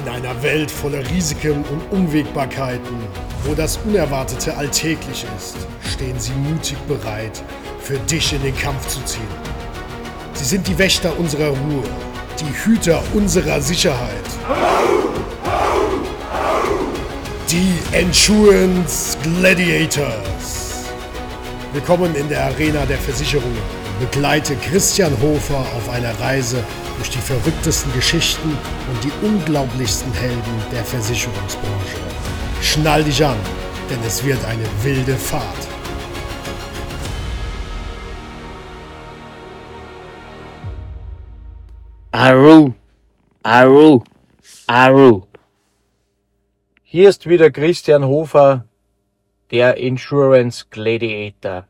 In einer Welt voller Risiken und Unwägbarkeiten, wo das Unerwartete alltäglich ist, stehen sie mutig bereit, für dich in den Kampf zu ziehen. Sie sind die Wächter unserer Ruhe, die Hüter unserer Sicherheit. Die Endurance Gladiators. Willkommen in der Arena der Versicherungen. Begleite Christian Hofer auf einer Reise durch die verrücktesten Geschichten und die unglaublichsten Helden der Versicherungsbranche. Schnall dich an, denn es wird eine wilde Fahrt. Aru, Aru, Aru. Hier ist wieder Christian Hofer, der Insurance Gladiator.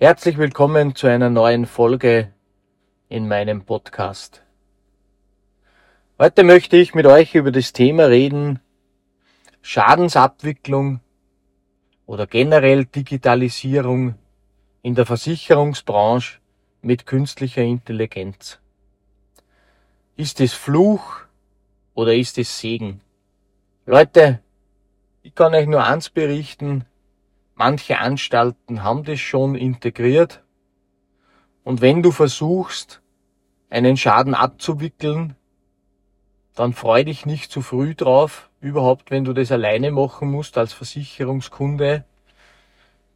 Herzlich willkommen zu einer neuen Folge in meinem Podcast. Heute möchte ich mit euch über das Thema reden, Schadensabwicklung oder generell Digitalisierung in der Versicherungsbranche mit künstlicher Intelligenz. Ist es Fluch oder ist es Segen? Leute, ich kann euch nur eins berichten. Manche Anstalten haben das schon integriert. Und wenn du versuchst, einen Schaden abzuwickeln, dann freu dich nicht zu früh drauf, überhaupt wenn du das alleine machen musst als Versicherungskunde,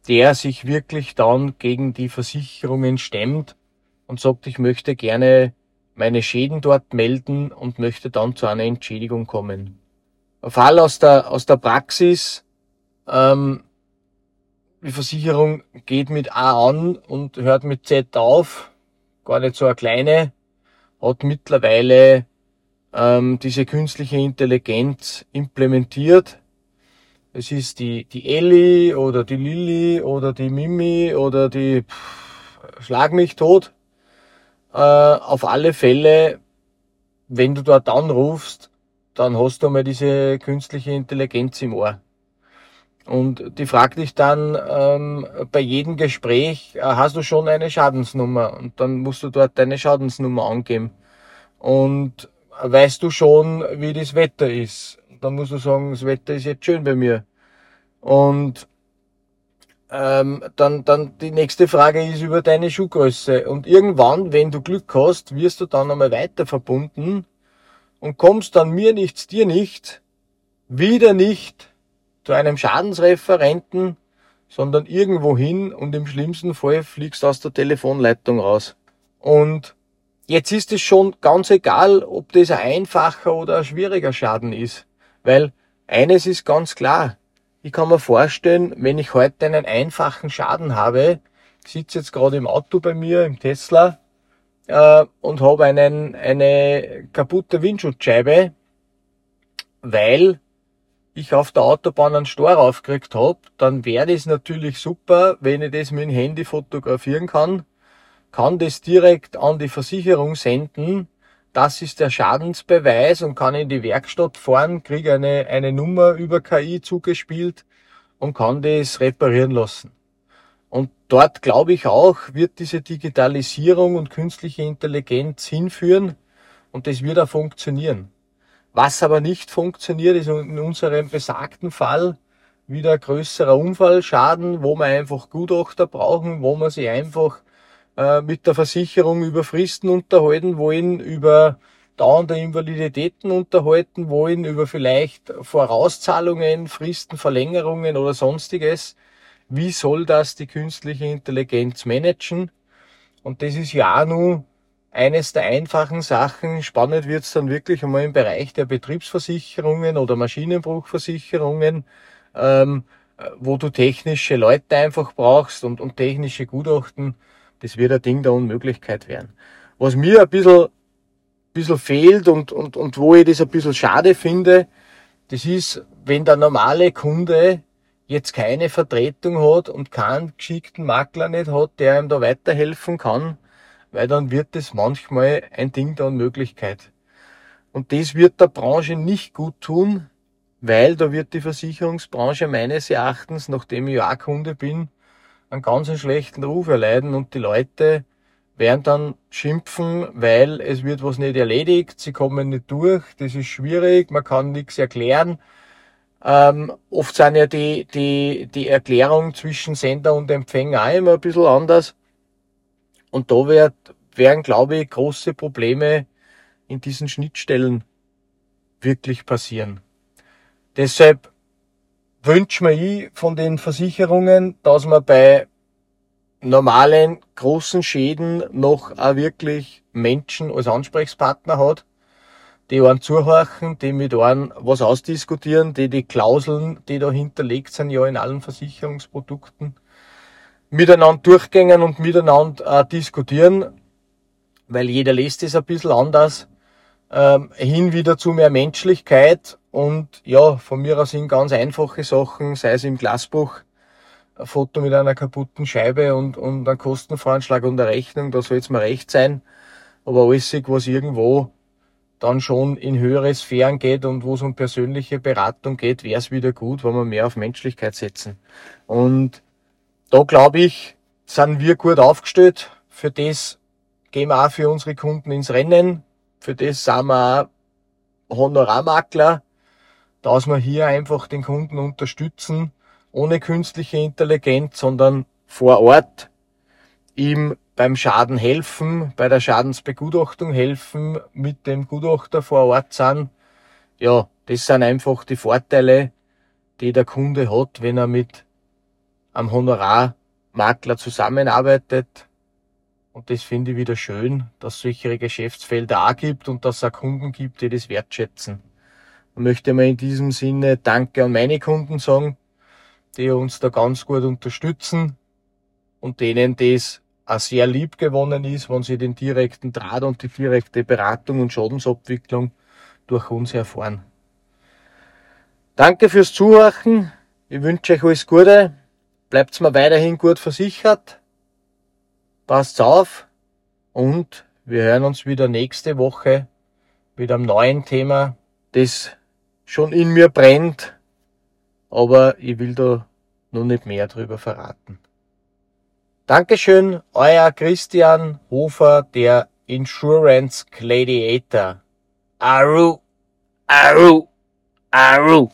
der sich wirklich dann gegen die Versicherungen stemmt und sagt, ich möchte gerne meine Schäden dort melden und möchte dann zu einer Entschädigung kommen. Fall aus der, aus der Praxis, ähm, die Versicherung geht mit A an und hört mit Z auf, gar nicht so eine kleine, hat mittlerweile ähm, diese künstliche Intelligenz implementiert. Es ist die, die Ellie oder die Lilly oder die Mimi oder die pff, Schlag mich tot. Äh, auf alle Fälle, wenn du dort anrufst, dann hast du mal diese künstliche Intelligenz im Ohr. Und die fragt dich dann ähm, bei jedem Gespräch, äh, hast du schon eine Schadensnummer? Und dann musst du dort deine Schadensnummer angeben. Und weißt du schon, wie das Wetter ist? Dann musst du sagen, das Wetter ist jetzt schön bei mir. Und ähm, dann, dann die nächste Frage ist über deine Schuhgröße. Und irgendwann, wenn du Glück hast, wirst du dann einmal weiter verbunden und kommst dann mir nichts, dir nicht, wieder nicht zu einem Schadensreferenten, sondern irgendwo hin und im schlimmsten Fall fliegst aus der Telefonleitung raus. Und jetzt ist es schon ganz egal, ob das ein einfacher oder ein schwieriger Schaden ist. Weil eines ist ganz klar. Ich kann mir vorstellen, wenn ich heute einen einfachen Schaden habe, sitze jetzt gerade im Auto bei mir, im Tesla, äh, und habe einen, eine kaputte Windschutzscheibe, weil ich auf der Autobahn einen Stor aufgekriegt habe, dann wäre das natürlich super, wenn ich das mit dem Handy fotografieren kann, kann das direkt an die Versicherung senden, das ist der Schadensbeweis und kann in die Werkstatt fahren, kriege eine, eine Nummer über KI zugespielt und kann das reparieren lassen. Und dort glaube ich auch, wird diese Digitalisierung und künstliche Intelligenz hinführen und das wird auch funktionieren. Was aber nicht funktioniert, ist in unserem besagten Fall wieder größerer Unfallschaden, wo wir einfach Gutachter brauchen, wo wir sich einfach äh, mit der Versicherung über Fristen unterhalten wollen, über dauernde Invaliditäten unterhalten wollen, über vielleicht Vorauszahlungen, Fristenverlängerungen oder sonstiges wie soll das die künstliche Intelligenz managen? Und das ist ja auch nur eines der einfachen Sachen. Spannend wird's dann wirklich einmal im Bereich der Betriebsversicherungen oder Maschinenbruchversicherungen, ähm, wo du technische Leute einfach brauchst und, und technische Gutachten. Das wird ein Ding der Unmöglichkeit werden. Was mir ein bisschen, bisschen fehlt und, und, und wo ich das ein bisschen schade finde, das ist, wenn der normale Kunde jetzt keine Vertretung hat und keinen geschickten Makler nicht hat, der ihm da weiterhelfen kann, weil dann wird es manchmal ein Ding der Unmöglichkeit. Und das wird der Branche nicht gut tun, weil da wird die Versicherungsbranche meines Erachtens, nachdem ich auch Kunde bin, einen ganz schlechten Ruf erleiden und die Leute werden dann schimpfen, weil es wird was nicht erledigt, sie kommen nicht durch, das ist schwierig, man kann nichts erklären. Ähm, oft sind ja die, die, die Erklärung zwischen Sender und Empfänger auch immer ein bisschen anders. Und da wird, werden, glaube ich, große Probleme in diesen Schnittstellen wirklich passieren. Deshalb wünsche mir ich von den Versicherungen, dass man bei normalen großen Schäden noch auch wirklich Menschen als Ansprechpartner hat, die einen zuhorchen, die mit einem was ausdiskutieren, die die Klauseln, die da hinterlegt sind, ja in allen Versicherungsprodukten, miteinander durchgängen und miteinander äh, diskutieren, weil jeder liest es ein bisschen anders, ähm, hin wieder zu mehr Menschlichkeit und ja, von mir aus sind ganz einfache Sachen, sei es im Glasbuch, ein Foto mit einer kaputten Scheibe und, und ein Kostenvoranschlag und eine Rechnung, da soll es mir recht sein. Aber alles, was irgendwo dann schon in höhere Sphären geht und wo es um persönliche Beratung geht, wäre es wieder gut, wenn wir mehr auf Menschlichkeit setzen. Und da glaube ich, sind wir gut aufgestellt. Für das gehen wir auch für unsere Kunden ins Rennen. Für das sind wir auch Honorarmakler, dass wir hier einfach den Kunden unterstützen ohne künstliche Intelligenz, sondern vor Ort ihm beim Schaden helfen, bei der Schadensbegutachtung helfen, mit dem Gutachter vor Ort sein. Ja, das sind einfach die Vorteile, die der Kunde hat, wenn er mit einem Honorarmakler zusammenarbeitet. Und das finde ich wieder schön, dass es solche Geschäftsfelder auch gibt und dass es auch Kunden gibt, die das wertschätzen. Ich möchte mal in diesem Sinne Danke an meine Kunden sagen, die uns da ganz gut unterstützen und denen das auch sehr lieb gewonnen ist, wenn sie den direkten Draht und die direkte Beratung und Schadensabwicklung durch uns erfahren. Danke fürs Zuhören. Ich wünsche euch alles Gute. Bleibt mir weiterhin gut versichert. Passt auf und wir hören uns wieder nächste Woche mit einem neuen Thema, das schon in mir brennt aber ich will da noch nicht mehr drüber verraten. Dankeschön, euer Christian Hofer, der Insurance Gladiator. Aru, Aru, Aru.